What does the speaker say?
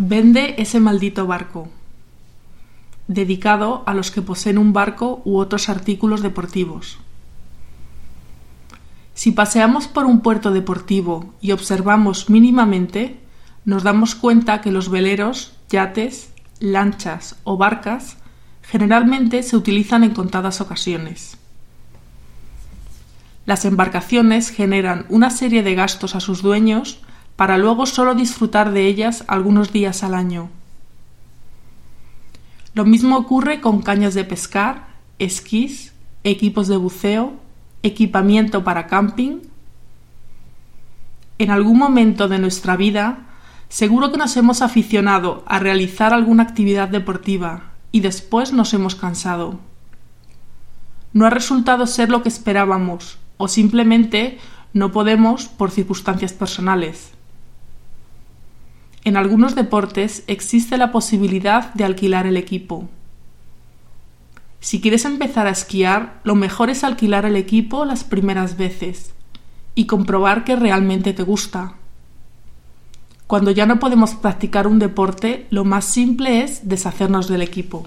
Vende ese maldito barco. Dedicado a los que poseen un barco u otros artículos deportivos. Si paseamos por un puerto deportivo y observamos mínimamente, nos damos cuenta que los veleros, yates, lanchas o barcas generalmente se utilizan en contadas ocasiones. Las embarcaciones generan una serie de gastos a sus dueños para luego solo disfrutar de ellas algunos días al año. Lo mismo ocurre con cañas de pescar, esquís, equipos de buceo, equipamiento para camping. En algún momento de nuestra vida, seguro que nos hemos aficionado a realizar alguna actividad deportiva y después nos hemos cansado. No ha resultado ser lo que esperábamos o simplemente no podemos por circunstancias personales. En algunos deportes existe la posibilidad de alquilar el equipo. Si quieres empezar a esquiar, lo mejor es alquilar el equipo las primeras veces y comprobar que realmente te gusta. Cuando ya no podemos practicar un deporte, lo más simple es deshacernos del equipo.